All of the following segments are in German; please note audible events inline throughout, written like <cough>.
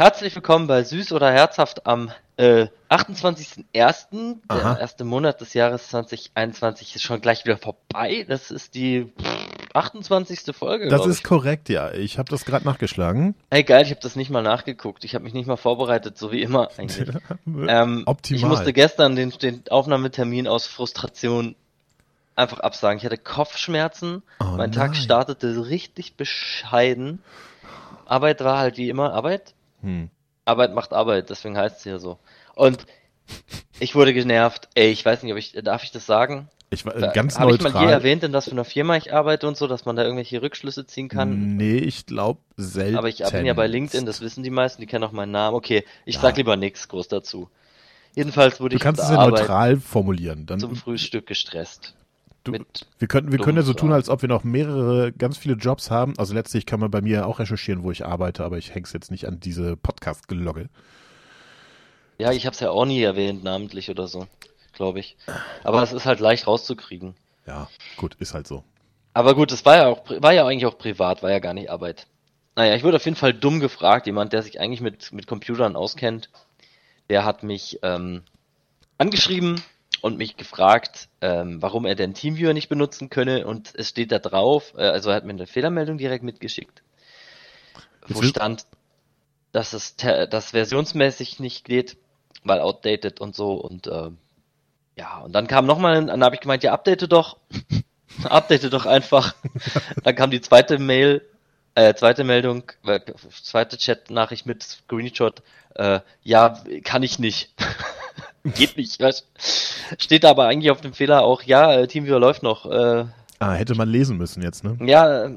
Herzlich willkommen bei Süß oder Herzhaft am äh, 28.01. Der erste Monat des Jahres 2021 ist schon gleich wieder vorbei. Das ist die pff, 28. Folge. Das ist ich. korrekt, ja. Ich habe das gerade nachgeschlagen. Hey geil, ich habe das nicht mal nachgeguckt. Ich habe mich nicht mal vorbereitet, so wie immer eigentlich. <laughs> ähm, Optimal. Ich musste gestern den, den Aufnahmetermin aus Frustration einfach absagen. Ich hatte Kopfschmerzen. Oh mein Tag nein. startete richtig bescheiden. Arbeit war halt wie immer Arbeit. Hm. Arbeit macht Arbeit, deswegen heißt es ja so. Und ich wurde genervt. Ey, ich weiß nicht, ob ich, darf ich das sagen? Ich war Da- äh, ganz Habe ich mal je neutral. erwähnt, in was für einer Firma ich arbeite und so, dass man da irgendwelche Rückschlüsse ziehen kann? Nee, ich glaube selten. Aber ich bin ja bei LinkedIn, das wissen die meisten, die kennen auch meinen Namen. Okay, ich Ja. sag lieber nichts groß dazu. Jedenfalls wurde Du ich kannst auf es ja neutral formulieren. Dann, zum Frühstück gestresst. Du, wir können, wir können ja so tun, als ob wir noch mehrere, ganz viele Jobs haben. Also letztlich kann man bei mir auch recherchieren, wo ich arbeite, aber ich häng's jetzt nicht an diese Podcast-Gelogge. Ja, ich habe es ja auch nie erwähnt, namentlich oder so, glaube ich. Aber es ist halt leicht rauszukriegen. Ja, gut, ist halt so. Aber gut, es war ja auch, war ja eigentlich auch privat, war ja gar nicht Arbeit. Naja, ich wurde auf jeden Fall dumm gefragt. Jemand, der sich eigentlich mit, mit Computern auskennt, der hat mich ähm, angeschrieben und mich gefragt, ähm, warum er denn Teamviewer nicht benutzen könne. Und es steht da drauf, äh, also er hat mir eine Fehlermeldung direkt mitgeschickt, wo stand, dass es dass versionsmäßig nicht geht, weil outdated und so. Und äh, ja, und dann kam nochmal, dann habe ich gemeint, ja, update doch. <laughs> update doch einfach. <laughs> dann kam die zweite Mail, äh, zweite Meldung, äh, zweite Chat-Nachricht mit Screenshot. Äh, ja, kann ich nicht. <laughs> <laughs> Geht nicht. Weißt? Steht aber eigentlich auf dem Fehler auch, ja, äh, TeamViewer läuft noch. Äh, Ah, hätte man lesen müssen jetzt, ne? ja, äh,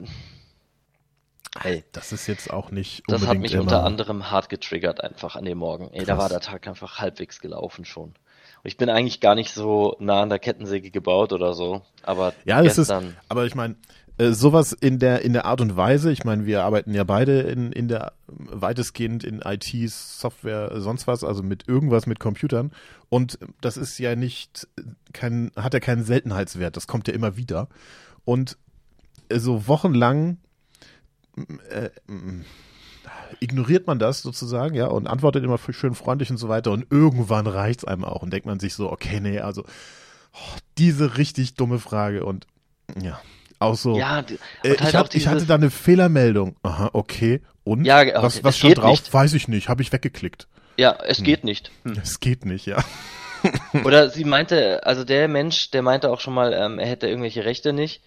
ey, Das ist jetzt auch nicht das unbedingt hat mich immer... unter anderem hart getriggert einfach an dem Morgen. Ey, da Krass. war der Tag einfach halbwegs gelaufen schon. Und ich bin eigentlich gar nicht so nah an der Kettensäge gebaut oder so, aber Ja, das ist, aber ich meine, äh, sowas in der in der Art und Weise, ich meine, wir arbeiten ja beide in in der weitestgehend in IT, Software, sonst was, also mit irgendwas mit Computern. Und das ist ja nicht kein hat ja keinen Seltenheitswert, das kommt ja immer wieder. Und äh, so wochenlang äh, mm, ignoriert man das sozusagen, ja, und antwortet immer schön freundlich und so weiter. Und irgendwann reicht's einem auch. Und denkt man sich so, okay, nee, also oh, diese richtig dumme Frage. Und ja, auch so. ja, äh, halt ich, hab, ich hatte da eine Fehlermeldung. Aha, okay. Und? Ja, okay, was was stand drauf? nicht. Weiß ich nicht. Habe ich weggeklickt. ja, es geht nicht. Es geht nicht, ja. <laughs> Oder sie meinte, also der Mensch, der meinte auch schon mal, ähm, er hätte irgendwelche Rechte nicht.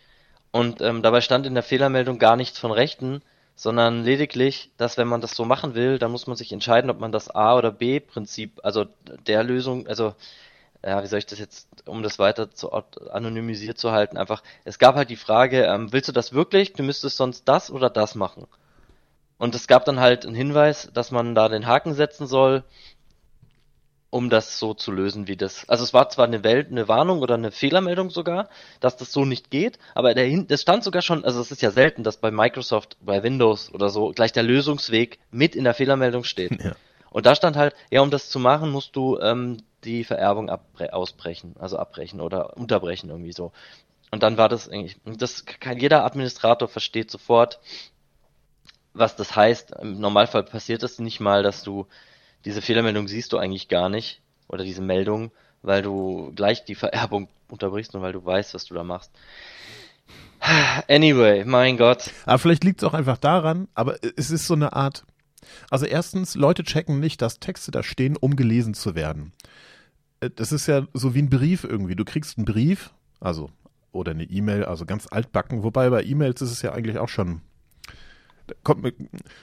Und ähm, dabei stand in der Fehlermeldung gar nichts von Rechten, sondern lediglich, dass wenn man das so machen will, dann muss man sich entscheiden, ob man das A- oder B-Prinzip, also der Lösung, also ja, wie soll ich das jetzt, um das weiter zu anonymisiert zu halten, einfach, es gab halt die Frage, ähm, willst du das wirklich? Du müsstest sonst das oder das machen. Und es gab dann halt einen Hinweis, dass man da den Haken setzen soll, um das so zu lösen, wie das. Also es war zwar eine Welt, eine Warnung oder eine Fehlermeldung sogar, dass das so nicht geht, aber der, Hin- das stand sogar schon, also es ist ja selten, dass bei Microsoft, bei Windows oder so gleich der Lösungsweg mit in der Fehlermeldung steht. Ja. Und da stand halt, ja, um das zu machen, musst du ähm, die Vererbung ausbrechen, also abbrechen oder unterbrechen irgendwie so. Und dann war das eigentlich, das kann jeder Administrator versteht sofort, was das heißt. Im Normalfall passiert das nicht mal, dass du diese Fehlermeldung siehst du eigentlich gar nicht oder diese Meldung, weil du gleich die Vererbung <laughs> unterbrichst und weil du weißt, was du da machst. Anyway, mein Gott. Aber vielleicht liegt es auch einfach daran, aber es ist so eine Art. Also erstens, Leute checken nicht, dass Texte da stehen, um gelesen zu werden. Äh, Das ist ja so wie ein Brief irgendwie. Du kriegst einen Brief, also oder eine E-Mail, also ganz altbacken. Wobei bei E-Mails ist es ja eigentlich auch schon. Kommt mir,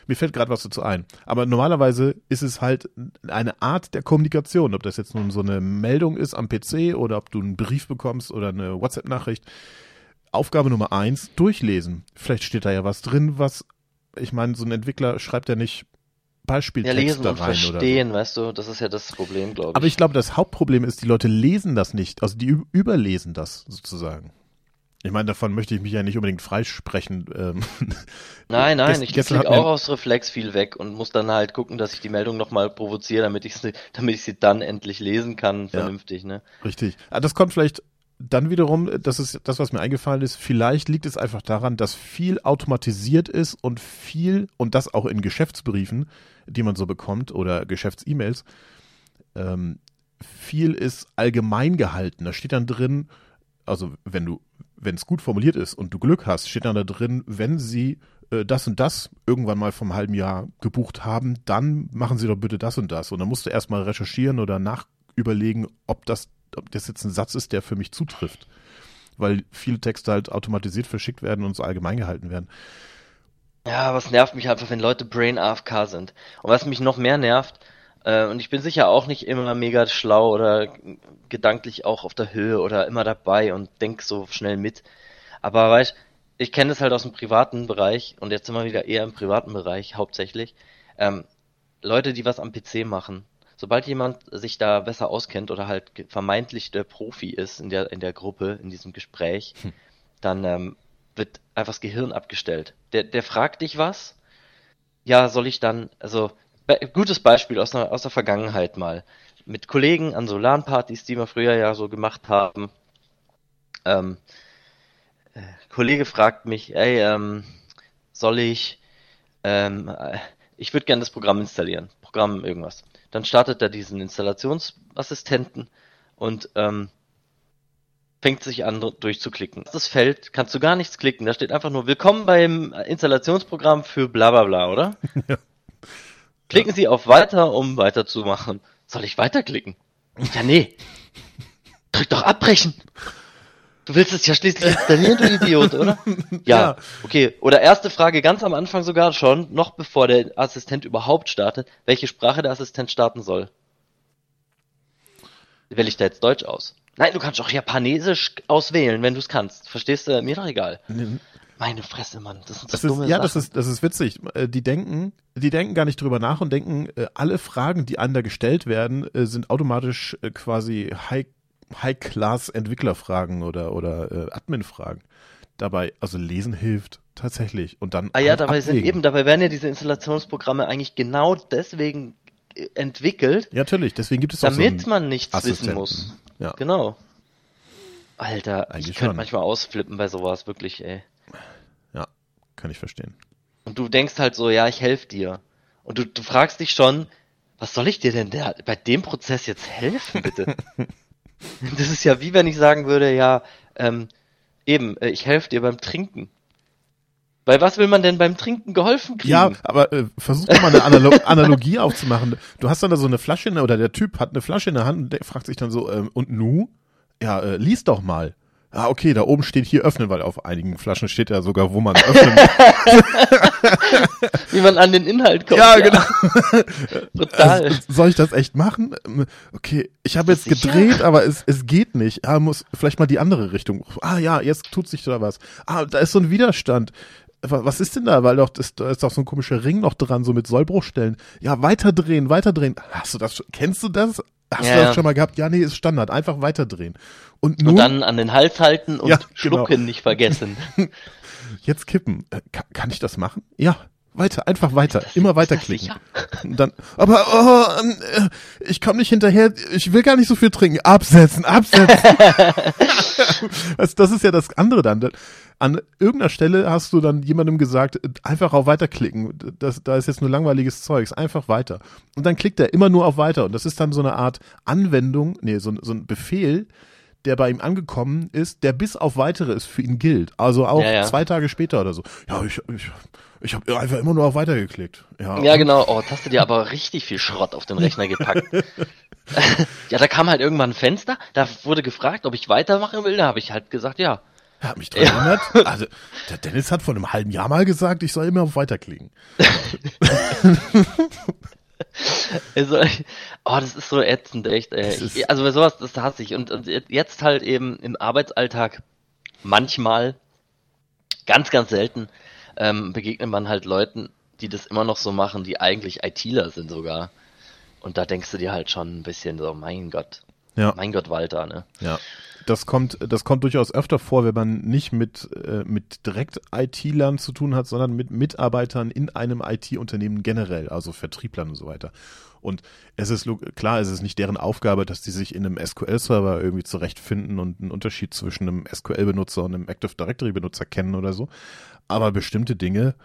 mir fällt gerade was dazu ein. Aber normalerweise ist es halt eine Art der Kommunikation. Ob das jetzt nun so eine Meldung ist am PC oder ob du einen Brief bekommst oder eine WhatsApp-Nachricht. Aufgabe Nummer eins, durchlesen. Vielleicht steht da ja was drin, was, ich meine, so ein Entwickler schreibt ja nicht Ja, Beispieltexte lesen und rein oder so. verstehen, weißt du, das ist ja das Problem, glaube ich. Aber ich glaube, das Hauptproblem ist, die Leute lesen das nicht. Also die überlesen das sozusagen. Ich meine, davon möchte ich mich ja nicht unbedingt freisprechen. Ähm, <laughs> Nein, nein, Gest- ich klicke auch aus Reflex viel weg und muss dann halt gucken, dass ich die Meldung nochmal provoziere, damit ich sie, <laughs> damit ich sie dann endlich lesen kann, Ja. vernünftig, ne? Richtig. Ah, das kommt vielleicht dann wiederum, das ist das, was mir eingefallen ist, vielleicht liegt es einfach daran, dass viel automatisiert ist und viel, und das auch in Geschäftsbriefen, die man so bekommt oder Geschäfts-E-Mails, ähm, viel ist allgemein gehalten. Da steht dann drin, also wenn du, wenn es gut formuliert ist und du Glück hast, steht dann da drin, wenn sie äh, das und das irgendwann mal vom halben Jahr gebucht haben, dann machen sie doch bitte das und das. Und dann musst du erstmal recherchieren oder nachüberlegen, ob das, ob das jetzt ein Satz ist, der für mich zutrifft. Weil viele Texte halt automatisiert verschickt werden und so allgemein gehalten werden. Ja, was nervt mich einfach, wenn Leute Brain AFK sind. Und was mich noch mehr nervt, äh, und ich bin sicher auch nicht immer mega schlau oder gedanklich auch auf der Höhe oder immer dabei und denk so schnell mit. Aber weißt, ich kenne das halt aus dem privaten Bereich und jetzt sind wir wieder eher im privaten Bereich hauptsächlich. Ähm, Leute, die was am PC machen. Sobald jemand sich da besser auskennt oder halt vermeintlich der Profi ist in der, in der Gruppe, in diesem Gespräch, hm. dann ähm, wird einfach das Gehirn abgestellt. Der, der fragt dich was. Ja, soll ich dann, also gutes Beispiel aus, einer, aus der Vergangenheit mal. Mit Kollegen an Solarpartys, die wir früher ja so gemacht haben. Ähm, äh, Kollege fragt mich, ey, ähm, soll ich, ähm, äh, ich würde gerne das Programm installieren, Programm irgendwas. Dann startet er diesen Installationsassistenten und ähm, fängt sich an durchzuklicken. Das Feld kannst du gar nichts klicken, da steht einfach nur Willkommen beim Installationsprogramm für bla bla bla, oder? <laughs> Ja. Klicken Sie auf Weiter, um weiterzumachen. Soll ich weiterklicken? Ja, nee. Drück doch abbrechen. Du willst es ja schließlich installieren, du Idiot, oder? <laughs> Ja, ja, okay. Oder erste Frage ganz am Anfang sogar schon, noch bevor der Assistent überhaupt startet, welche Sprache der Assistent starten soll. Wähle ich da jetzt Deutsch aus? Nein, du kannst auch Japanesisch auswählen, wenn du es kannst. Verstehst du? Mir doch egal. Meine Fresse, Mann. Das sind so das dumme ist, Ja, Sachen. das ist, das ist witzig. Äh, die denken, die denken gar nicht drüber nach und denken, äh, alle Fragen, die an da gestellt werden, äh, sind automatisch quasi High, High-Class-Entwicklerfragen oder, oder Admin-Fragen. Dabei, also lesen hilft tatsächlich. Und dann. Ah ja, dabei abwägen. sind eben, dabei werden ja diese Installationsprogramme eigentlich genau deswegen entwickelt. Ja, natürlich, deswegen gibt es Damit auch so man nichts wissen muss. Ja. Genau. Alter, eigentlich ich könnte manchmal ausflippen bei sowas, wirklich, ey. Kann ich verstehen. Und du denkst halt so, ja, ich helfe dir. Und du, du fragst dich schon, was soll ich dir denn der, bei dem Prozess jetzt helfen, bitte? <laughs> <laughs> das ist ja wie wenn ich sagen würde, ja, ähm, eben, äh, ich helfe dir beim Trinken. Bei was will man denn beim Trinken geholfen kriegen? Ja, aber äh, versuch mal eine Analo <laughs> Analogie aufzumachen. Du hast dann da so eine Flasche, in, oder der Typ hat eine Flasche in der Hand und der fragt sich dann so, ähm, und nu? Ja, äh, lies doch mal. Ah, okay, da oben steht hier öffnen, weil auf einigen Flaschen steht ja sogar, wo man öffnen <laughs> Wie man an den Inhalt kommt. Ja, ja. genau. <laughs> Total. Also, soll ich das echt machen? Okay, ich habe jetzt sicher? gedreht, aber es, es geht nicht. Ah, muss vielleicht mal die andere Richtung. Ah ja, jetzt tut sich da was. Ah, da ist so ein Widerstand. Was ist denn da? Weil doch, das, da ist doch so ein komischer Ring noch dran, so mit Sollbruchstellen. Ja, weiterdrehen, weiterdrehen. Hast du das, kennst du das? Hast ja, du das schon mal gehabt? Ja, nee, ist Standard. Einfach weiterdrehen. Und, nun, und dann an den Hals halten und ja, genau. schlucken genau. nicht vergessen. <laughs> Jetzt kippen. Äh, kann, kann ich das machen? Ja, weiter, einfach weiter, immer weiterklicken. <laughs> Dann, aber oh, ähm, äh, ich komme nicht hinterher, ich will gar nicht so viel trinken. Absetzen, absetzen. <laughs> das, das ist ja das andere dann. An irgendeiner Stelle hast du dann jemandem gesagt, einfach auf weiterklicken. Das, da ist jetzt nur langweiliges Zeugs, einfach weiter. Und dann klickt er immer nur auf weiter. Und das ist dann so eine Art Anwendung, nee, so, so ein Befehl, der bei ihm angekommen ist, der bis auf weitere ist für ihn gilt. Also auch ja, ja. zwei Tage später oder so. Ja, ich, ich ich habe einfach immer nur auf Weiter geklickt. Ja, ja genau. Oh, hast du dir aber richtig viel Schrott auf den Rechner gepackt. <laughs> ja, da kam halt irgendwann ein Fenster, da wurde gefragt, ob ich weitermachen will. Da habe ich halt gesagt, ja. Er hat mich dran erinnert. Ja. Also, der Dennis hat vor einem halben Jahr mal gesagt, ich soll immer auf Weiterklicken. <laughs> <laughs> also, oh, das ist so ätzend, echt. Ey. Ich, also bei sowas, das hasse ich. Und, und jetzt halt eben im Arbeitsalltag manchmal, ganz, ganz selten, ähm, begegnet man halt Leuten, die das immer noch so machen, die eigentlich ITler sind sogar. Und da denkst du dir halt schon ein bisschen so, mein Gott. Ja. Mein Gott, Walter, ne? Ja. Das kommt, das kommt durchaus öfter vor, wenn man nicht mit, äh, mit direkt IT-Lern zu tun hat, sondern mit Mitarbeitern in einem IT-Unternehmen generell, also Vertrieblern und so weiter. Und es ist klar, es ist nicht deren Aufgabe, dass die sich in einem SQL-Server irgendwie zurechtfinden und einen Unterschied zwischen einem SQL-Benutzer und einem Active Directory-Benutzer kennen oder so. Aber bestimmte Dinge.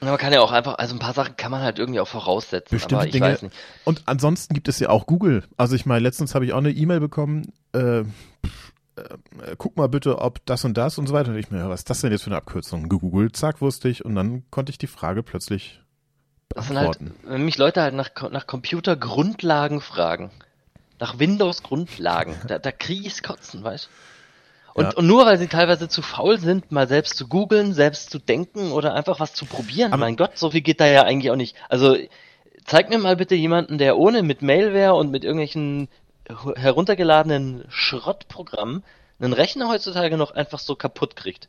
Man kann ja auch einfach, also ein paar Sachen kann man halt irgendwie auch voraussetzen, Bestimmte aber ich Dinge. weiß nicht. Und ansonsten gibt es ja auch Google. Also ich meine, letztens habe ich auch eine E-Mail bekommen, äh, äh, guck mal bitte, ob das und das und so weiter. Und ich mir, was ist das denn jetzt für eine Abkürzung? Gegoogelt, zack, wusste ich. Und dann konnte ich die Frage plötzlich Das sind halt, beantworten. wenn mich Leute halt nach, nach Computergrundlagen fragen, nach Windows-Grundlagen, <laughs> da, da kriege ich's kotzen, weißt und, Ja. und nur weil sie teilweise zu faul sind, mal selbst zu googeln, selbst zu denken oder einfach was zu probieren. Aber- mein Gott, so viel geht da ja eigentlich auch nicht. Also zeig mir mal bitte jemanden, der ohne mit Malware und mit irgendwelchen heruntergeladenen Schrottprogrammen einen Rechner heutzutage noch einfach so kaputt kriegt.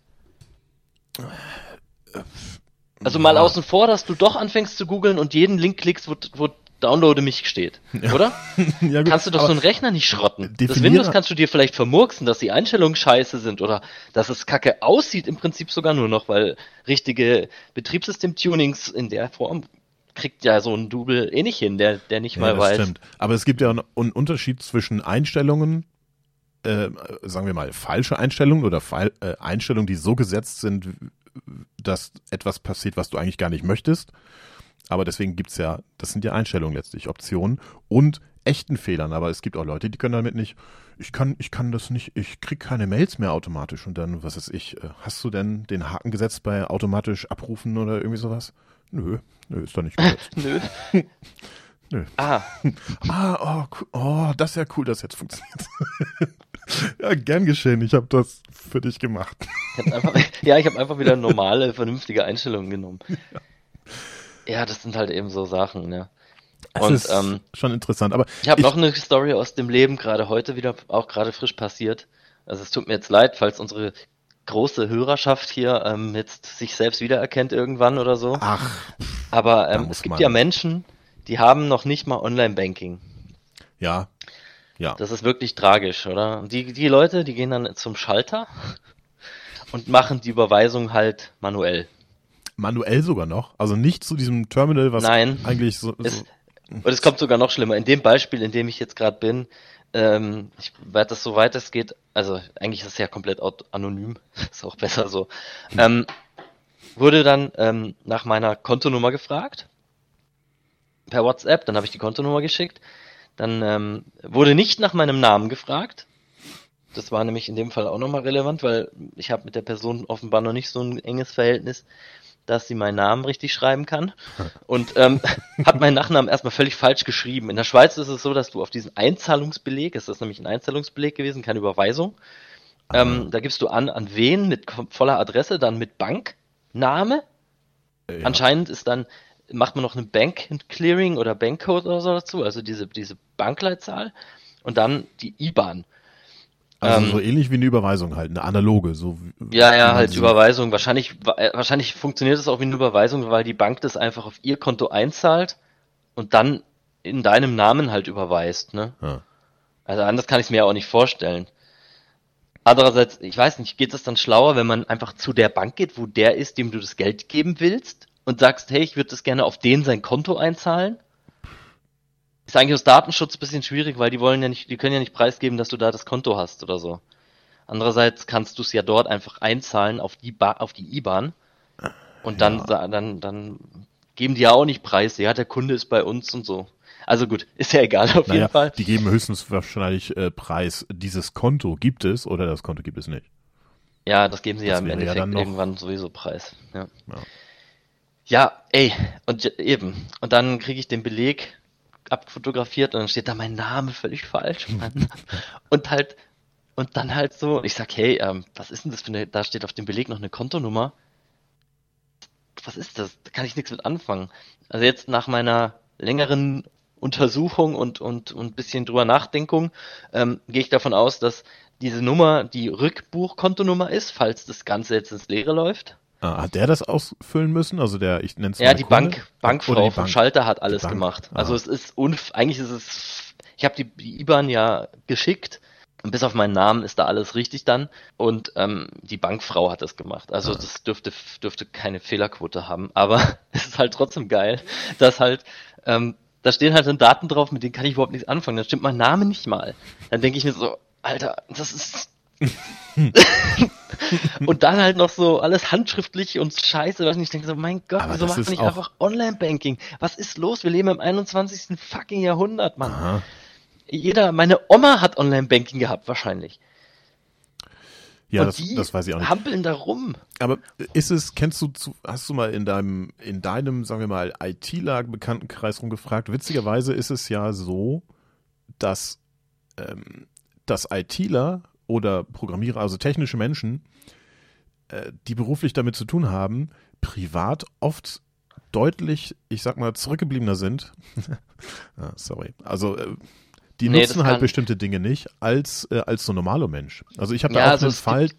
Also mal außen vor, dass du doch anfängst zu googeln und jeden Link klickst, wo, wo Downloade mich steht, oder? <laughs> ja, gut, Kannst du doch so einen Rechner nicht schrotten. Das Windows kannst du dir vielleicht vermurksen, dass die Einstellungen scheiße sind oder dass es kacke aussieht im Prinzip sogar nur noch, weil richtige Betriebssystem-Tunings in der Form kriegt ja so ein Double eh nicht hin, der, der nicht Ja, mal das weiß. stimmt. Aber es gibt ja einen einen Unterschied zwischen Einstellungen, äh, sagen wir mal, falsche Einstellungen oder Fall, äh, Einstellungen, die so gesetzt sind, dass etwas passiert, was du eigentlich gar nicht möchtest. Aber deswegen gibt's ja, das sind ja Einstellungen letztlich, Optionen und echten Fehlern. Aber es gibt auch Leute, die können damit nicht, ich kann, ich kann das nicht, ich krieg keine Mails mehr automatisch. Und dann, was ist ich, äh, hast du denn den Haken gesetzt bei automatisch abrufen oder irgendwie sowas? Nö, nö, ist doch nicht <laughs> gesetzt. Nö. Nö. Ah, <laughs> Ah, oh, oh, das ist ja cool, dass jetzt funktioniert. <laughs> ja, gern geschehen. Ich habe das für dich gemacht. ich einfach, ja, ich habe einfach wieder normale, vernünftige Einstellungen genommen. Ja, das sind halt eben so Sachen, ne? Das Und ist ähm, schon interessant. Aber Ich habe noch eine Story aus dem Leben, gerade heute wieder, auch gerade frisch passiert. Also es tut mir jetzt leid, falls unsere große Hörerschaft hier ähm, jetzt sich selbst wiedererkennt irgendwann oder so. ach, Aber ähm, es gibt man- ja Menschen, die haben noch nicht mal Online-Banking. ja, ja. Das ist wirklich tragisch, oder? Und Die, die Leute, die gehen dann zum Schalter und machen die Überweisung halt manuell. Manuell sogar noch. Also nicht zu diesem Terminal, was Nein. eigentlich so. Es, so und es kommt sogar noch schlimmer. In dem Beispiel, in dem ich jetzt gerade bin, ähm, ich werde das so weit es geht, also eigentlich ist es ja komplett anonym, <laughs> ist auch besser so, ähm, wurde dann ähm, nach meiner Kontonummer gefragt per WhatsApp, dann habe ich die Kontonummer geschickt, dann ähm, wurde nicht nach meinem Namen gefragt. Das war nämlich in dem Fall auch nochmal relevant, weil ich habe mit der Person offenbar noch nicht so ein enges Verhältnis, dass sie meinen Namen richtig schreiben kann. Und ähm, <laughs> hat meinen Nachnamen erstmal völlig falsch geschrieben. In der Schweiz ist es so, dass du auf diesen Einzahlungsbeleg, ist das nämlich ein Einzahlungsbeleg gewesen, keine Überweisung, ähm, da gibst du an, an wen mit voller Adresse, dann mit Bankname. äh, ja. Anscheinend ist dann, macht man noch eine Bank Clearing oder Bankcode oder so dazu, also diese, diese Bankleitzahl und dann die IBAN. Also ähm, so ähnlich wie eine Überweisung halt, eine analoge. So Ja, ja, halt sie- Überweisung. Wahrscheinlich, wa- äh, wahrscheinlich funktioniert es auch wie eine Überweisung, weil die Bank das einfach auf ihr Konto einzahlt und dann in deinem Namen halt überweist, ne? Ja. Also anders kann ich es mir auch nicht vorstellen. Andererseits, ich weiß nicht, geht es dann schlauer, wenn man einfach zu der Bank geht, wo der ist, dem du das Geld geben willst und sagst, hey, ich würde das gerne auf den sein Konto einzahlen? Ist eigentlich aus Datenschutz ein bisschen schwierig, weil die wollen ja nicht, die können ja nicht preisgeben, dass du da das Konto hast oder so. Andererseits kannst du es ja dort einfach einzahlen auf die ba auf die IBAN und dann, Ja. dann, dann geben die ja auch nicht preis, ja, der Kunde ist bei uns und so. Also gut, <laughs> ist ja egal auf Naja, jeden Fall. die geben höchstens wahrscheinlich äh, Preis, dieses Konto gibt es oder das Konto gibt es nicht. Ja, das geben sie ja Das im ja Endeffekt dann noch- irgendwann sowieso preis. Ja. Ja. ja, ey, und eben. Und dann kriege ich den Beleg abfotografiert und dann steht da mein Name völlig falsch. Mann. <laughs> und halt, und dann halt so, ich sag, hey, ähm, was ist denn das für eine, da steht auf dem Beleg noch eine Kontonummer. Was ist das? Da kann ich nichts mit anfangen. Also jetzt nach meiner längeren Untersuchung und, und, und bisschen drüber Nachdenkung, ähm, gehe ich davon aus, dass diese Nummer die Rückbuchkontonummer ist, falls das Ganze jetzt ins Leere läuft. Ah, hat der das ausfüllen müssen? Also der, ich nenne es Ja, die Bank, Bankfrau die vom Bank. Schalter hat alles gemacht. Ah. Also es ist unf eigentlich ist es ich habe die, die IBAN ja geschickt und bis auf meinen Namen ist da alles richtig dann. Und ähm, die Bankfrau hat das gemacht. Also das dürfte, dürfte keine Fehlerquote haben. Aber <laughs> es ist halt trotzdem geil, dass halt, ähm, da stehen halt dann Daten drauf, mit denen kann ich überhaupt nichts anfangen. Da stimmt mein Name nicht mal. Dann denke ich mir so, Alter, das ist. <laughs> und dann halt noch so alles handschriftlich und scheiße, was ich denke so, mein Gott, Aber wieso macht man nicht einfach Online-Banking? Was ist los? Wir leben im 21. fucking Jahrhundert, Mann. Aha. Jeder, meine Oma hat Online-Banking gehabt, wahrscheinlich. Ja, das, das weiß ich auch nicht. hampeln da rum. Aber ist es, kennst du, hast du mal in deinem, in deinem, sagen wir mal, ITler-Bekanntenkreis rumgefragt? Witzigerweise ist es ja so, dass, ähm, dass ITler oder Programmierer, also technische Menschen, äh, die beruflich damit zu tun haben, privat oft deutlich, ich sag mal, zurückgebliebener sind. <laughs> ah, sorry. Also, äh, die Nee, nutzen halt bestimmte Dinge nicht als, äh, als so normaler Mensch. Also ich habe Ja, da auch also einen Fall,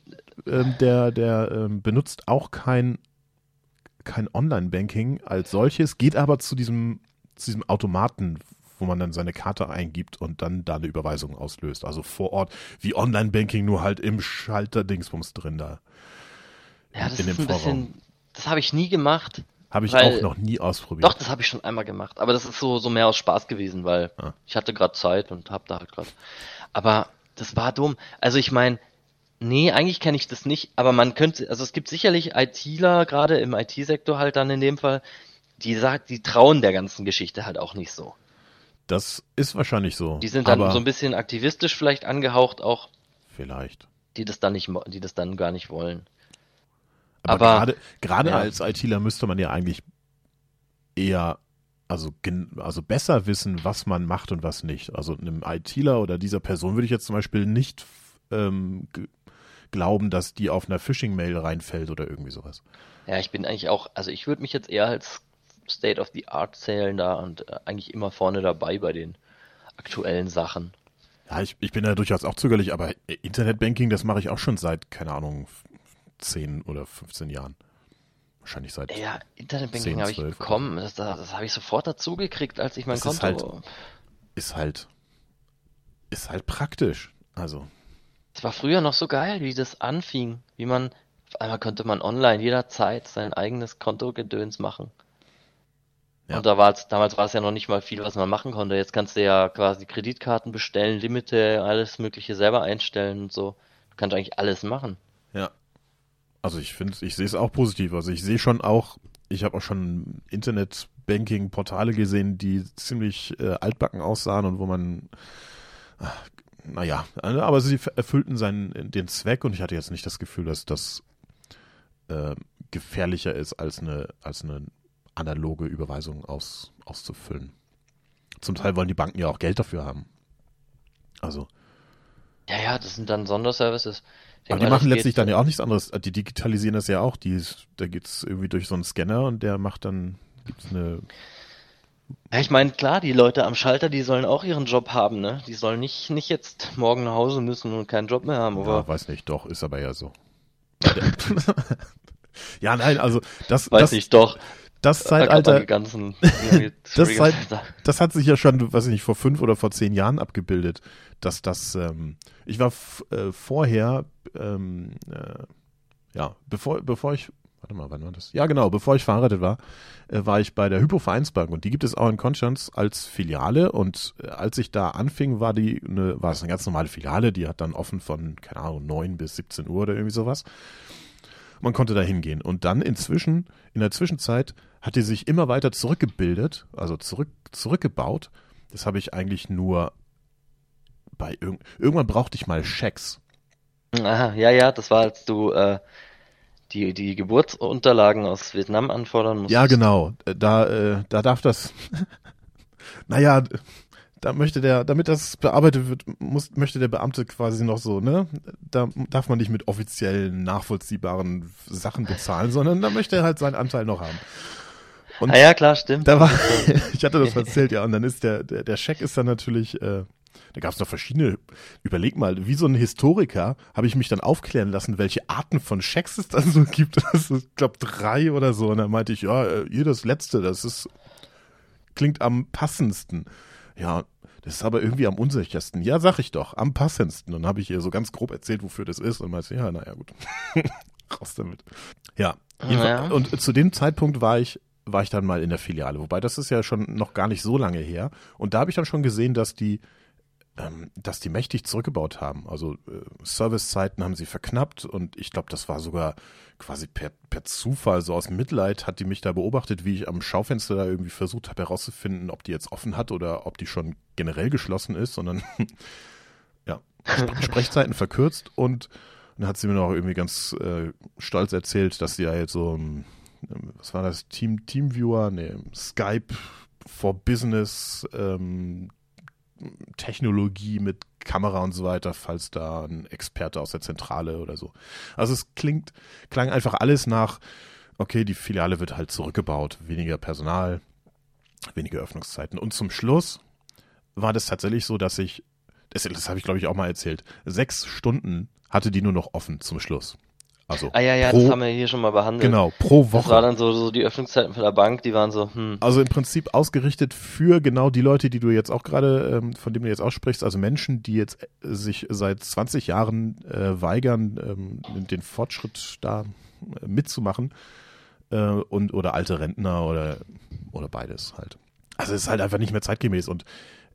ähm, der, der ähm, benutzt auch kein, kein Online-Banking als solches, geht aber zu diesem, zu diesem Automaten, wo man dann seine Karte eingibt und dann da eine Überweisung auslöst. Also vor Ort, wie Online-Banking, nur halt im Schalter-Dingsbums drin da. Ja, das in ist dem ein bisschen, das habe ich nie gemacht. Habe ich Weil- auch noch nie ausprobiert. Doch, das habe ich schon einmal gemacht. Aber das ist so, so mehr aus Spaß gewesen, weil Ah. ich hatte gerade Zeit und hab da halt gerade. Aber das war dumm. Also ich meine, nee, eigentlich kenne ich das nicht, aber man könnte, also es gibt sicherlich ITler, gerade im IT-Sektor halt dann in dem Fall, die sagt, die trauen der ganzen Geschichte halt auch nicht so. Das ist wahrscheinlich so. Die sind dann aber so ein bisschen aktivistisch vielleicht angehaucht auch, Vielleicht. die das dann nicht, die das dann gar nicht wollen. Aber, Aber- gerade, gerade ja. als ITler müsste man ja eigentlich eher, also, also besser wissen, was man macht und was nicht. Also einem ITler oder dieser Person würde ich jetzt zum Beispiel nicht ähm, glauben, dass die auf einer Phishing-Mail reinfällt oder irgendwie sowas. Ja, ich bin eigentlich auch, also ich würde mich jetzt eher als State of the Art zählen da und äh, eigentlich immer vorne dabei bei den aktuellen Sachen. Ja, ich, ich bin da durchaus auch zögerlich, aber Internetbanking, das mache ich auch schon seit, keine Ahnung, 10 oder 15 Jahren. Wahrscheinlich seit. Ja, Internetbanking 10, habe ich 12. bekommen. Das, das, das habe ich sofort dazu gekriegt, als ich mein Das ist Konto. halt- Ist halt, ist halt praktisch. Also, Es war früher noch so geil, wie das anfing, wie man auf einmal konnte man online jederzeit sein eigenes Kontogedöns machen. Ja. Und da war damals war es ja noch nicht mal viel, was man machen konnte. Jetzt kannst du ja quasi Kreditkarten bestellen, Limite, alles Mögliche selber einstellen und so. Du kannst eigentlich alles machen. Ja. Also ich finde, ich sehe es auch positiv. Also ich sehe schon auch, ich habe auch schon Internet-Banking-Portale gesehen, die ziemlich äh, altbacken aussahen und wo man, ach, naja, aber sie erfüllten seinen den Zweck und ich hatte jetzt nicht das Gefühl, dass das äh, gefährlicher ist, als eine, als eine analoge Überweisung aus, auszufüllen. Zum Teil wollen die Banken ja auch Geld dafür haben. Also, Ja, ja, das sind dann Sonderservices. Aber die mal, machen letztlich geht- dann ja auch nichts anderes. Die digitalisieren das ja auch. Die, da geht's irgendwie durch so einen Scanner und der macht dann, gibt's eine, Ja, ich meine, klar, die Leute am Schalter, die sollen auch ihren Job haben, ne? Die sollen nicht, nicht jetzt morgen nach Hause müssen und keinen Job mehr haben, ja, aber weiß nicht, doch, ist aber ja so. <laughs> ja, nein, also das, weiß das, nicht, doch. Das Da Zeitalter, die ganzen, <laughs> Das Zeit- das hat sich ja schon, weiß ich nicht, vor fünf oder vor zehn Jahren abgebildet, dass das, ähm, ich war äh, vorher, ähm, äh, ja, bevor, bevor ich, warte mal, wann war das? Ja, genau, bevor ich verheiratet war, äh, war ich bei der Hypo-Vereinsbank und die gibt es auch in Konstanz als Filiale und äh, als ich da anfing, war die, eine, war es eine ganz normale Filiale, die hat dann offen von, keine Ahnung, 9 bis 17 Uhr oder irgendwie sowas. Man konnte da hingehen. Und dann inzwischen, in der Zwischenzeit, hat die sich immer weiter zurückgebildet, also zurück, zurückgebaut. Das habe ich eigentlich nur bei irgend irgendwann brauchte ich mal Schecks. Aha, ja, ja, das war, als du äh, die, die Geburtsunterlagen aus Vietnam anfordern musstest. Ja, genau. Äh, Da, äh, da darf das. <laughs> naja, da möchte der, damit das bearbeitet wird, muss, möchte der Beamte quasi noch so, ne? Da darf man nicht mit offiziellen, nachvollziehbaren Sachen bezahlen, sondern da möchte er halt seinen Anteil noch haben. Und Ah, ja, klar, stimmt. Da war, <laughs> ich hatte das erzählt, ja, und dann ist der, der, der Scheck ist dann natürlich, äh, da gab es noch verschiedene, überleg mal, wie so ein Historiker habe ich mich dann aufklären lassen, welche Arten von Schecks es dann so <laughs> gibt. Das ist, ich glaube, drei oder so. Und dann meinte ich, ja, äh, hier das letzte, das ist, klingt am passendsten. Ja, Das ist aber irgendwie am unsichersten. Ja, sag ich doch, am passendsten. Und dann habe ich ihr so ganz grob erzählt, wofür das ist. Und meinte, ja, naja, gut. <laughs> Raus damit. Ja. Ja. Und zu dem Zeitpunkt war ich, war ich dann mal in der Filiale. Wobei, das ist ja schon noch gar nicht so lange her. Und da habe ich dann schon gesehen, dass die, dass die mächtig zurückgebaut haben. Also äh, Servicezeiten haben sie verknappt und ich glaube, das war sogar quasi per, per Zufall, so aus Mitleid, hat die mich da beobachtet, wie ich am Schaufenster da irgendwie versucht habe herauszufinden, ob die jetzt offen hat oder ob die schon generell geschlossen ist, sondern <laughs> ja, Sp- Sprechzeiten verkürzt und dann hat sie mir noch irgendwie ganz äh, stolz erzählt, dass sie ja jetzt so, ähm, was war das, Team, Teamviewer, nee, Skype for Business, ähm, Technologie mit Kamera und so weiter, falls da ein Experte aus der Zentrale oder so. Also es klingt, klang einfach alles nach, okay, die Filiale wird halt zurückgebaut, weniger Personal, weniger Öffnungszeiten. Und zum Schluss war das tatsächlich so, dass ich, das, das habe ich glaube ich auch mal erzählt, sechs Stunden hatte die nur noch offen zum Schluss. Also Ah ja, ja, pro, das haben wir hier schon mal behandelt. genau, pro Das war Woche. dann so, so die Öffnungszeiten von der Bank, die waren so, hm. Also im Prinzip ausgerichtet für genau die Leute, die du jetzt auch gerade, ähm, von denen du jetzt aussprichst, also Menschen, die jetzt äh, sich seit 20 Jahren äh, weigern, ähm, den Fortschritt da äh, mitzumachen äh, und oder alte Rentner oder oder beides halt. Also es ist halt einfach nicht mehr zeitgemäß und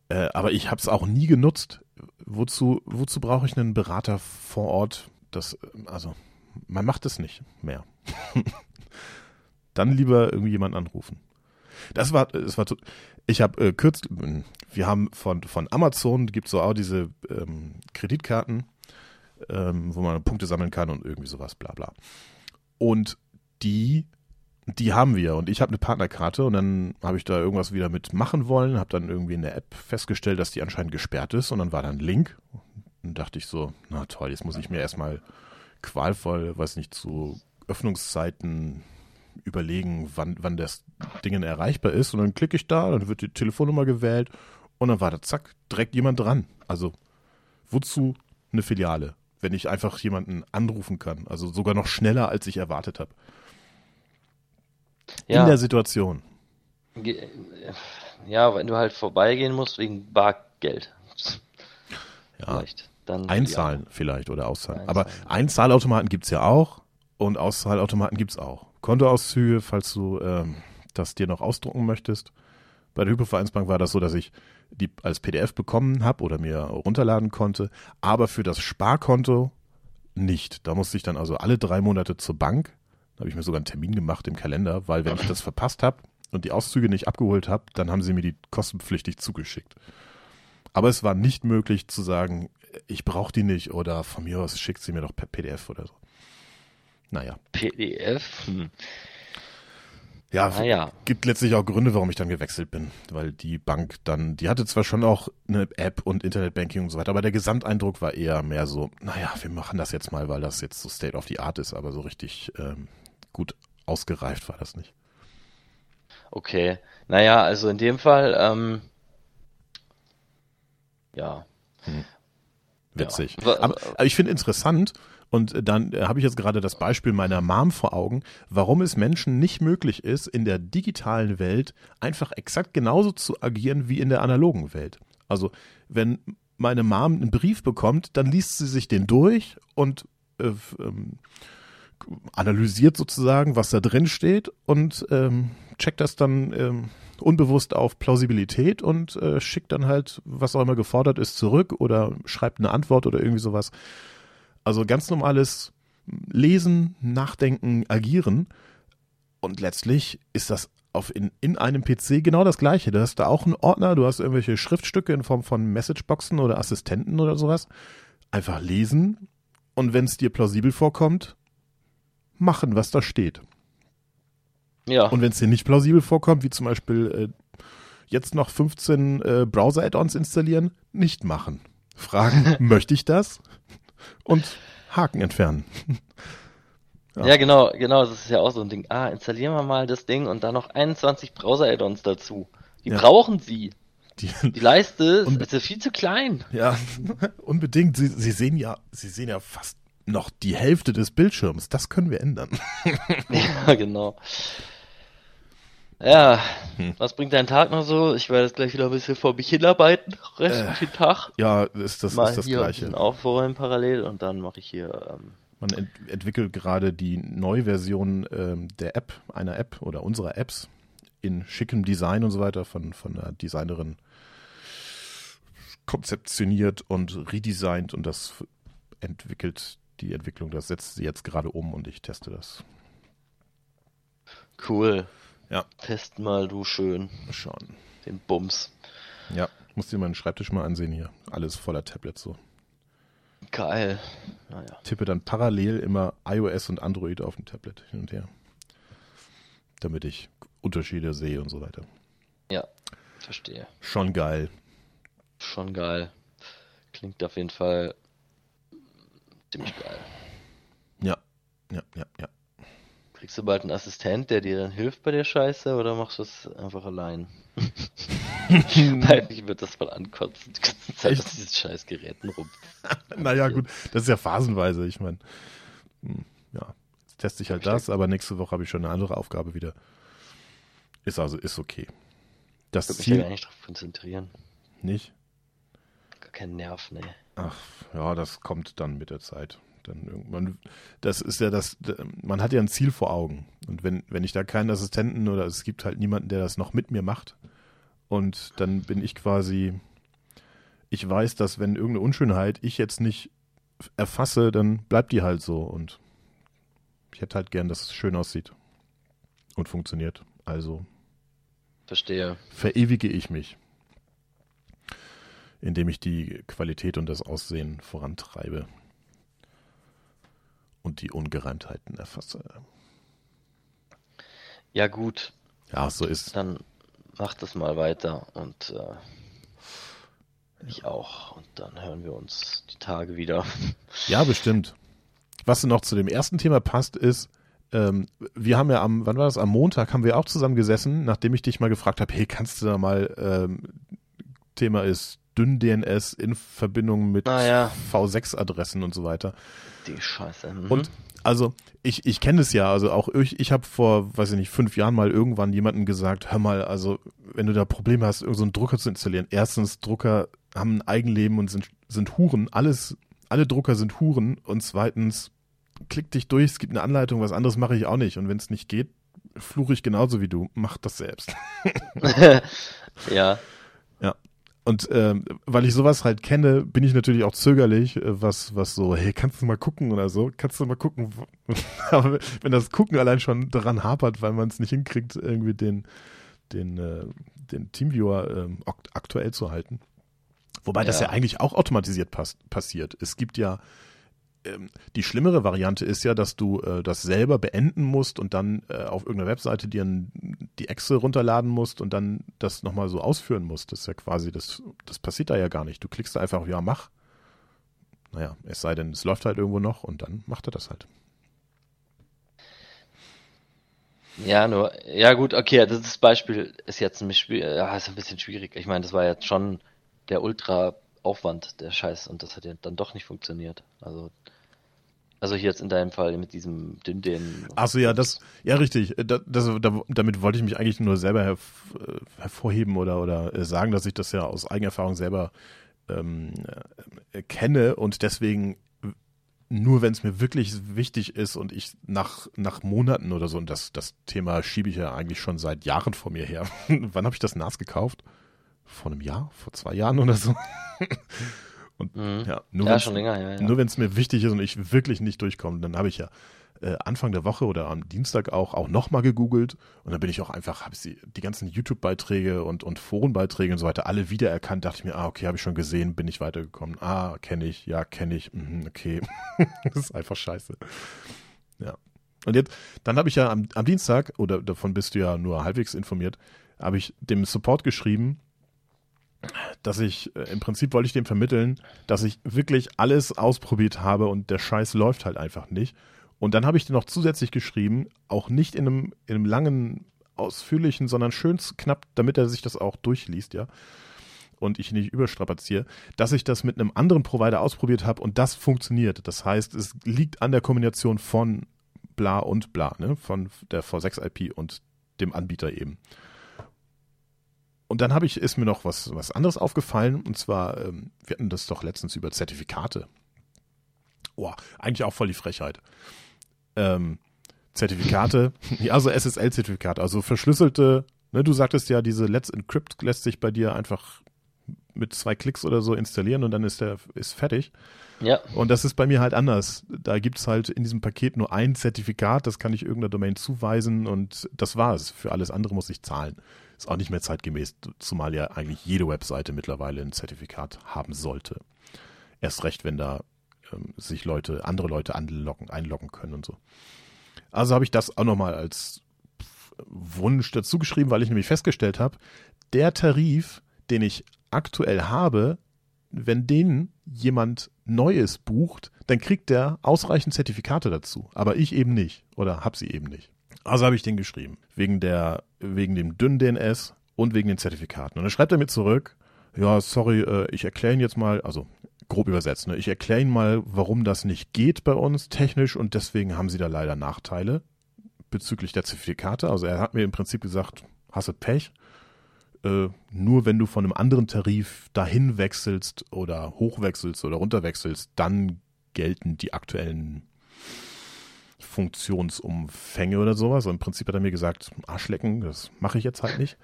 äh, aber ich habe es auch nie genutzt. Wozu wozu brauche ich einen Berater vor Ort? Das äh, also man macht es nicht mehr. <laughs> Dann lieber irgendwie jemand anrufen. Das war, es war, ich habe äh, kürzlich, wir haben von, von Amazon, gibt so auch diese ähm, Kreditkarten, ähm, wo man Punkte sammeln kann und irgendwie sowas, bla bla. Und die, die haben wir und ich habe eine Partnerkarte und dann habe ich da irgendwas wieder mit machen wollen, habe dann irgendwie in der App festgestellt, dass die anscheinend gesperrt ist und dann war da ein Link und dachte ich so, na toll, jetzt muss ich mir erstmal qualvoll, weiß nicht, zu Öffnungszeiten überlegen, wann, wann das Ding erreichbar ist. Und dann klicke ich da, dann wird die Telefonnummer gewählt und dann war da zack, direkt jemand dran. Also wozu eine Filiale, wenn ich einfach jemanden anrufen kann? Also sogar noch schneller, als ich erwartet habe. Ja, In der Situation. ja, wenn du halt vorbeigehen musst wegen Bargeld. Ja, Vielleicht. Dann, einzahlen vielleicht oder auszahlen. Aber Einzahlen. Einzahlautomaten gibt's ja auch und Auszahlautomaten gibt's auch. Kontoauszüge, falls du ähm, das dir noch ausdrucken möchtest. Bei der Hypovereinsbank war das so, dass ich die als PDF bekommen habe oder mir runterladen konnte, aber für das Sparkonto nicht. Da musste ich dann also alle drei Monate zur Bank. Da habe ich mir sogar einen Termin gemacht im Kalender, weil wenn ich das verpasst habe und die Auszüge nicht abgeholt habe, dann haben sie mir die kostenpflichtig zugeschickt. Aber es war nicht möglich zu sagen, ich brauche die nicht oder von mir aus schickt sie mir doch per PDF oder so. Naja. PDF? Hm. Ja, Naja. gibt letztlich auch Gründe, warum ich dann gewechselt bin, weil die Bank dann, die hatte zwar schon auch eine App und Internetbanking und so weiter, aber der Gesamteindruck war eher mehr so, naja, wir machen das jetzt mal, weil das jetzt so State of the Art ist, aber so richtig ähm, gut ausgereift war das nicht. Okay. Naja, also in dem Fall, ähm, ja. Witzig. Ja. Aber, aber ich finde interessant, und dann äh, habe ich jetzt gerade das Beispiel meiner Mom vor Augen, warum es Menschen nicht möglich ist, in der digitalen Welt einfach exakt genauso zu agieren wie in der analogen Welt. Also, wenn meine Mom einen Brief bekommt, dann liest sie sich den durch und äh, ähm, analysiert sozusagen, was da drin steht und ähm, checkt das dann ähm, unbewusst auf Plausibilität und äh, schickt dann halt, was auch immer gefordert ist, zurück oder schreibt eine Antwort oder irgendwie sowas. Also ganz normales Lesen, Nachdenken, Agieren. Und letztlich ist das auf in, in einem PC genau das gleiche. Du hast da auch einen Ordner, du hast irgendwelche Schriftstücke in Form von Messageboxen oder Assistenten oder sowas. Einfach lesen und wenn es dir plausibel vorkommt, machen, was da steht. Ja. Und wenn es dir nicht plausibel vorkommt, wie zum Beispiel äh, jetzt noch 15 äh, Browser-Add-ons installieren, nicht machen. Fragen, <laughs> möchte ich das? Und Haken entfernen. ja. <laughs> Ja, genau, genau, das ist ja auch so ein Ding. Ah, installieren wir mal das Ding und dann noch 21 Browser-Add-ons dazu. Die Ja. brauchen sie. Die, <laughs> Die Leiste ist, ist ja viel zu klein. ja, unbedingt. Sie, sie sehen ja, sie sehen ja fast noch die Hälfte des Bildschirms. Das können wir ändern. Ja, genau. Ja, Hm. Was bringt dein Tag noch so? Ich werde jetzt gleich wieder ein bisschen vor mich hinarbeiten, restlichen äh, Tag. Ja, ist das, Mal ist das hier Gleiche. Ein aufräumen parallel und dann mache ich hier. Ähm, Man ent entwickelt gerade die Neuversion ähm, der App, einer App oder unserer Apps in schickem Design und so weiter von, von der Designerin konzeptioniert und redesigned und das entwickelt die Entwicklung, das setzt sie jetzt gerade um und ich teste das. Cool. Ja. Test mal du schön. Schauen. Den Bums. Ja, musst dir meinen Schreibtisch mal ansehen hier. Alles voller Tablets so. Geil. Naja. Tippe dann parallel immer iOS und Android auf dem Tablet hin und her. Damit ich Unterschiede sehe und so weiter. Ja, verstehe. Schon geil. Schon geil. Klingt auf jeden Fall ziemlich geil. Ja, ja, ja, ja. Kriegst du bald einen Assistent, der dir dann hilft bei der Scheiße oder machst du es einfach allein? <laughs> Weil ich würde das mal ankotzen, die ganze Zeit auf diesen scheiß Geräten rum. <laughs> naja, gut, das ist ja phasenweise, ich meine. Hm, ja, jetzt teste ich halt das, das, aber nächste Woche habe ich schon eine andere Aufgabe wieder. Ist also, ist okay. Das ich Ziel. Mich ja gar nicht drauf konzentrieren. Nicht? Gar keinen Nerv, ne. Ach, ja, das kommt dann mit der Zeit dann irgendwann, das ist ja das, man hat ja ein Ziel vor Augen. Und wenn, wenn ich da keinen Assistenten oder es gibt halt niemanden, der das noch mit mir macht, und dann bin ich quasi, ich weiß, dass wenn irgendeine Unschönheit ich jetzt nicht erfasse, dann bleibt die halt so. Und ich hätte halt gern, dass es schön aussieht und funktioniert. Also. Verstehe. Verewige ich mich indem ich die Qualität und das Aussehen vorantreibe und die Ungereimtheiten erfasse. Ja, gut. Ja, so ist. Dann mach das mal weiter und äh, ich auch. Und dann hören wir uns die Tage wieder. <laughs> Ja, bestimmt. Was noch zu dem ersten Thema passt, ist, ähm, wir haben ja am, wann war das? Am Montag haben wir auch zusammen gesessen, nachdem ich dich mal gefragt habe, hey, kannst du da mal, ähm, Thema ist dünn DNS in Verbindung mit ah, ja. V6-Adressen und so weiter. Die Scheiße. Mhm. Und also ich, ich kenne es ja, also auch ich, ich habe vor, weiß ich nicht, fünf Jahren mal irgendwann jemandem gesagt, hör mal, also wenn du da Probleme hast, irgendeinen so Drucker zu installieren, erstens, Drucker haben ein Eigenleben und sind, sind Huren, alles, alle Drucker sind Huren und zweitens, klick dich durch, es gibt eine Anleitung, was anderes mache ich auch nicht und wenn es nicht geht, fluche ich genauso wie du, mach das selbst. <laughs> ja. Und ähm, weil ich sowas halt kenne, bin ich natürlich auch zögerlich, äh, was, was so, hey, kannst du mal gucken oder so? Kannst du mal gucken? <laughs> Aber wenn das Gucken allein schon daran hapert, weil man es nicht hinkriegt, irgendwie den, den, äh, den Teamviewer ähm, aktuell zu halten. Wobei ja. das ja eigentlich auch automatisiert pass passiert. Es gibt ja ähm, die schlimmere Variante ist ja, dass du äh, das selber beenden musst und dann äh, auf irgendeiner Webseite dir ein, die Excel runterladen musst und dann das nochmal so ausführen musst. Das ist ja quasi, das, das passiert da ja gar nicht. Du klickst da einfach, ja, mach. Naja, es sei denn, es läuft halt irgendwo noch und dann macht er das halt. Ja, nur, ja gut, okay, das Beispiel ist jetzt ein, ja, ist ein bisschen schwierig. Ich meine, das war jetzt schon der Ultra-Aufwand, der Scheiß, und das hat ja dann doch nicht funktioniert. Also also hier jetzt in deinem Fall mit diesem Dünden. Achso, ja, das, ja, richtig. Das, das, damit wollte ich mich eigentlich nur selber herv, äh, hervorheben oder, oder äh, sagen, dass ich das ja aus Eigenerfahrung selber ähm, äh, kenne und deswegen nur wenn es mir wirklich wichtig ist und ich nach, nach Monaten oder so, und das, das Thema schiebe ich ja eigentlich schon seit Jahren vor mir her. <laughs> Wann habe ich das NAS gekauft? Vor einem Jahr? Vor zwei Jahren oder so? <laughs> Und mhm. ja, nur ja, schon länger, ja, ja. Nur wenn es mir wichtig ist und ich wirklich nicht durchkomme, dann habe ich ja äh, Anfang der Woche oder am Dienstag auch, auch nochmal gegoogelt und dann bin ich auch einfach, habe ich die ganzen YouTube-Beiträge und, und Forenbeiträge und so weiter alle wiedererkannt, dachte ich mir, ah, okay, habe ich schon gesehen, bin ich weitergekommen. Ah, kenne ich, ja, kenne ich, mhm, okay. <laughs> das ist einfach scheiße. Ja. Und jetzt, dann habe ich ja am, am Dienstag, oder davon bist du ja nur halbwegs informiert, habe ich dem Support geschrieben, dass ich, äh, im Prinzip wollte ich dem vermitteln, dass ich wirklich alles ausprobiert habe und der Scheiß läuft halt einfach nicht. Und dann habe ich dir noch zusätzlich geschrieben, auch nicht in einem, in einem langen, ausführlichen, sondern schön knapp, damit er sich das auch durchliest, ja. Und ich nicht überstrapaziere, dass ich das mit einem anderen Provider ausprobiert habe und das funktioniert. Das heißt, es liegt an der Kombination von bla und bla, ne? Von der V6 IP und dem Anbieter eben. Und dann habe ich, ist mir noch was, was anderes aufgefallen, und zwar, ähm, wir hatten das doch letztens über Zertifikate. Boah, eigentlich auch voll die Frechheit. Ähm, Zertifikate, <laughs> ja, also SSL-Zertifikate, also verschlüsselte, ne, du sagtest ja, diese Let's Encrypt lässt sich bei dir einfach mit zwei Klicks oder so installieren und dann ist der ist fertig. Ja. Und das ist bei mir halt anders. Da gibt es halt in diesem Paket nur ein Zertifikat, das kann ich irgendeiner Domain zuweisen und das war's. Für alles andere muss ich zahlen. Ist auch nicht mehr zeitgemäß, zumal ja eigentlich jede Webseite mittlerweile ein Zertifikat haben sollte. Erst recht, wenn da ähm, sich Leute, andere Leute anlocken, einloggen können und so. Also habe ich das auch nochmal als Wunsch dazu geschrieben, weil ich nämlich festgestellt habe, der Tarif, den ich aktuell habe, wenn den jemand Neues bucht, dann kriegt der ausreichend Zertifikate dazu. Aber ich eben nicht. Oder hab sie eben nicht. Also habe ich den geschrieben. Wegen der, wegen dem dünnen DNS und wegen den Zertifikaten. Und dann schreibt er mir zurück, ja, sorry, äh, ich erkläre Ihnen jetzt mal, also grob übersetzt, ne, ich erkläre Ihnen mal, warum das nicht geht bei uns technisch und deswegen haben Sie da leider Nachteile bezüglich der Zertifikate. Also er hat mir im Prinzip gesagt, hast du Pech. Äh, nur wenn du von einem anderen Tarif dahin wechselst oder hochwechselst oder runterwechselst, dann gelten die aktuellen Funktionsumfänge oder sowas. Und Im Prinzip hat er mir gesagt, Arschlecken, das mache ich jetzt halt nicht.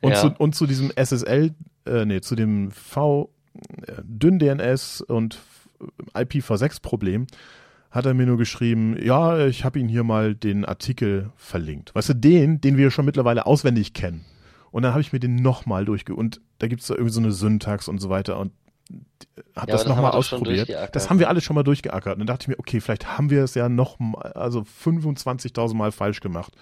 Und, ja. zu, und zu diesem SSL, äh, nee, zu dem V äh, dünn DNS und IPv6-Problem hat er mir nur geschrieben, ja, ich habe Ihnen hier mal den Artikel verlinkt. Weißt du, den, den wir schon mittlerweile auswendig kennen. Und dann habe ich mir den nochmal durchge... Und da gibt es da irgendwie so eine Syntax und so weiter. Und habe ja, das nochmal ausprobiert. Das haben wir alles schon mal durchgeackert. Und dann dachte ich mir, okay, vielleicht haben wir es ja noch mal, also 25.000 Mal falsch gemacht.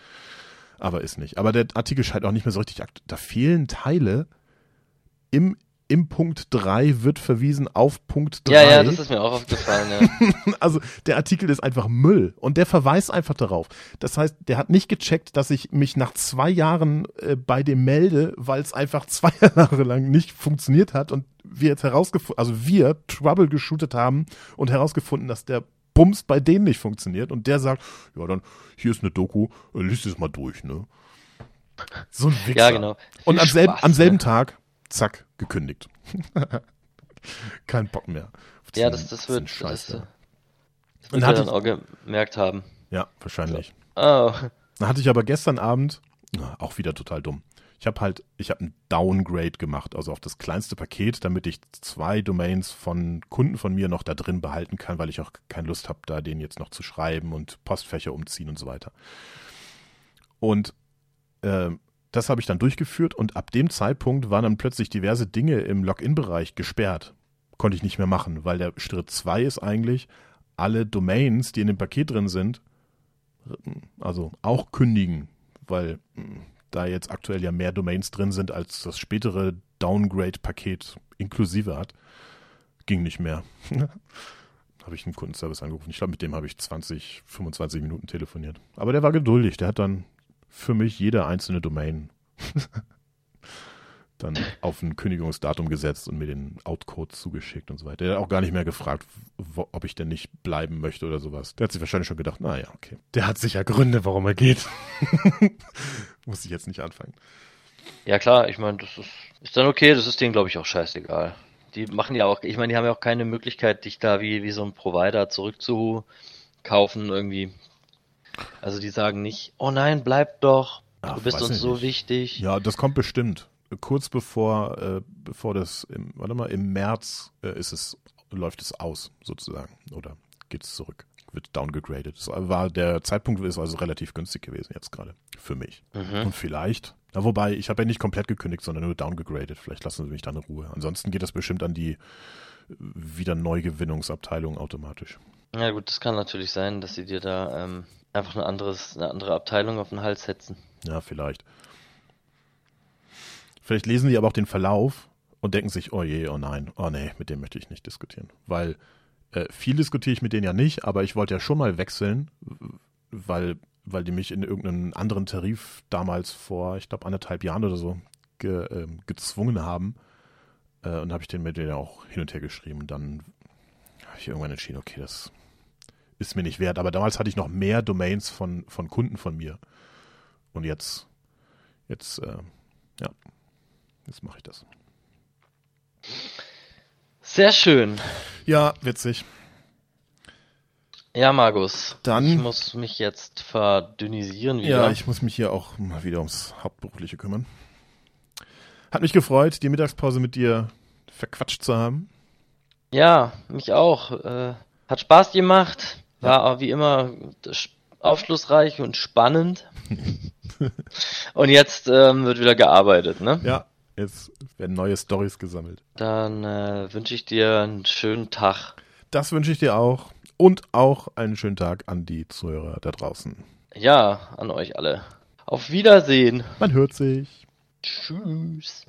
Aber ist nicht. Aber der Artikel scheint auch nicht mehr so richtig aktuell. Da fehlen Teile im im Punkt 3 wird verwiesen auf Punkt 3. Ja, ja, das ist mir auch aufgefallen, ja. <laughs> also der Artikel ist einfach Müll und der verweist einfach darauf. Das heißt, der hat nicht gecheckt, dass ich mich nach zwei Jahren äh, bei dem melde, weil es einfach <laughs> zwei Jahre lang nicht funktioniert hat und wir jetzt herausgefunden, also wir Trouble geshootet haben und herausgefunden, dass der Bums bei denen nicht funktioniert und der sagt, ja dann, hier ist eine Doku, äh, liest es mal durch, ne? So ein Wichser. Ja, genau. und am selben, am selben ne? Tag zack, gekündigt. <laughs> Kein Bock mehr. Ja, das, das wird scheiße. Das, das wird dann auch gemerkt haben. Ja, wahrscheinlich. Oh. Dann hatte ich aber gestern Abend, auch wieder total dumm. Ich habe halt, ich habe ein Downgrade gemacht, also auf das kleinste Paket, damit ich zwei Domains von Kunden von mir noch da drin behalten kann, weil ich auch keine Lust habe, da den jetzt noch zu schreiben und Postfächer umziehen und so weiter. Und äh, das habe ich dann durchgeführt und ab dem Zeitpunkt waren dann plötzlich diverse Dinge im Login-Bereich gesperrt. Konnte ich nicht mehr machen, weil der Schritt 2 ist eigentlich, alle Domains, die in dem Paket drin sind, also auch kündigen, weil hm, da jetzt aktuell ja mehr Domains drin sind, als das spätere Downgrade-Paket inklusive hat. Ging nicht mehr. <laughs> habe ich einen Kundenservice angerufen. Ich glaube, mit dem habe ich 20, 25 Minuten telefoniert. Aber der war geduldig. Der hat dann für mich jede einzelne Domain <laughs> dann auf ein Kündigungsdatum gesetzt und mir den Outcode zugeschickt und so weiter. Der hat auch gar nicht mehr gefragt, wo, ob ich denn nicht bleiben möchte oder sowas. Der hat sich wahrscheinlich schon gedacht, naja, okay. Der hat sicher Gründe, warum er geht. <laughs> Muss ich jetzt nicht anfangen. Ja klar, ich meine, das ist, ist dann okay, das ist denen glaube ich auch scheißegal. Die machen ja auch, ich meine, die haben ja auch keine Möglichkeit, dich da wie, wie so ein Provider zurückzukaufen irgendwie. Also die sagen nicht, oh nein, bleib doch, Ach, du bist uns so nicht. wichtig. Ja, das kommt bestimmt. Kurz bevor, äh, bevor das, im, warte mal, im März äh, ist es, läuft es aus, sozusagen. Oder geht es zurück, wird downgegradet. Das war, der Zeitpunkt ist also relativ günstig gewesen jetzt gerade. Für mich. Mhm. Und vielleicht, na, wobei, ich habe ja nicht komplett gekündigt, sondern nur downgegradet. Vielleicht lassen sie mich dann in Ruhe. Ansonsten geht das bestimmt an die wieder Neugewinnungsabteilung automatisch. Ja gut, das kann natürlich sein, dass sie dir da ähm, einfach eine, anderes, eine andere Abteilung auf den Hals setzen. Ja, vielleicht. Vielleicht lesen die aber auch den Verlauf und denken sich, oh je, oh nein, oh nee, mit dem möchte ich nicht diskutieren. Weil äh, viel diskutiere ich mit denen ja nicht, aber ich wollte ja schon mal wechseln, weil, weil die mich in irgendeinen anderen Tarif damals vor, ich glaube, anderthalb Jahren oder so ge, äh, gezwungen haben. Äh, und habe ich den mit denen auch hin und her geschrieben. Dann habe ich irgendwann entschieden, okay, das ist mir nicht wert. Aber damals hatte ich noch mehr Domains von, von Kunden von mir. Und jetzt, jetzt, äh, ja, Jetzt mache ich das. Sehr schön. Ja, witzig. Ja, Markus. Dann- Ich muss mich jetzt verdünnisieren wieder. Ja, ich muss mich hier auch mal wieder ums Hauptberufliche kümmern. Hat mich gefreut, die Mittagspause mit dir verquatscht zu haben. Ja, mich auch. Äh, hat Spaß gemacht. War wie immer sch- aufschlussreich und spannend. <laughs> und jetzt ähm, wird wieder gearbeitet, ne? Ja, jetzt werden neue Stories gesammelt. Dann äh, wünsche ich dir einen schönen Tag. Das wünsche ich dir auch. Und auch einen schönen Tag an die Zuhörer da draußen. Ja, an euch alle. Auf Wiedersehen. Man hört sich. Tschüss.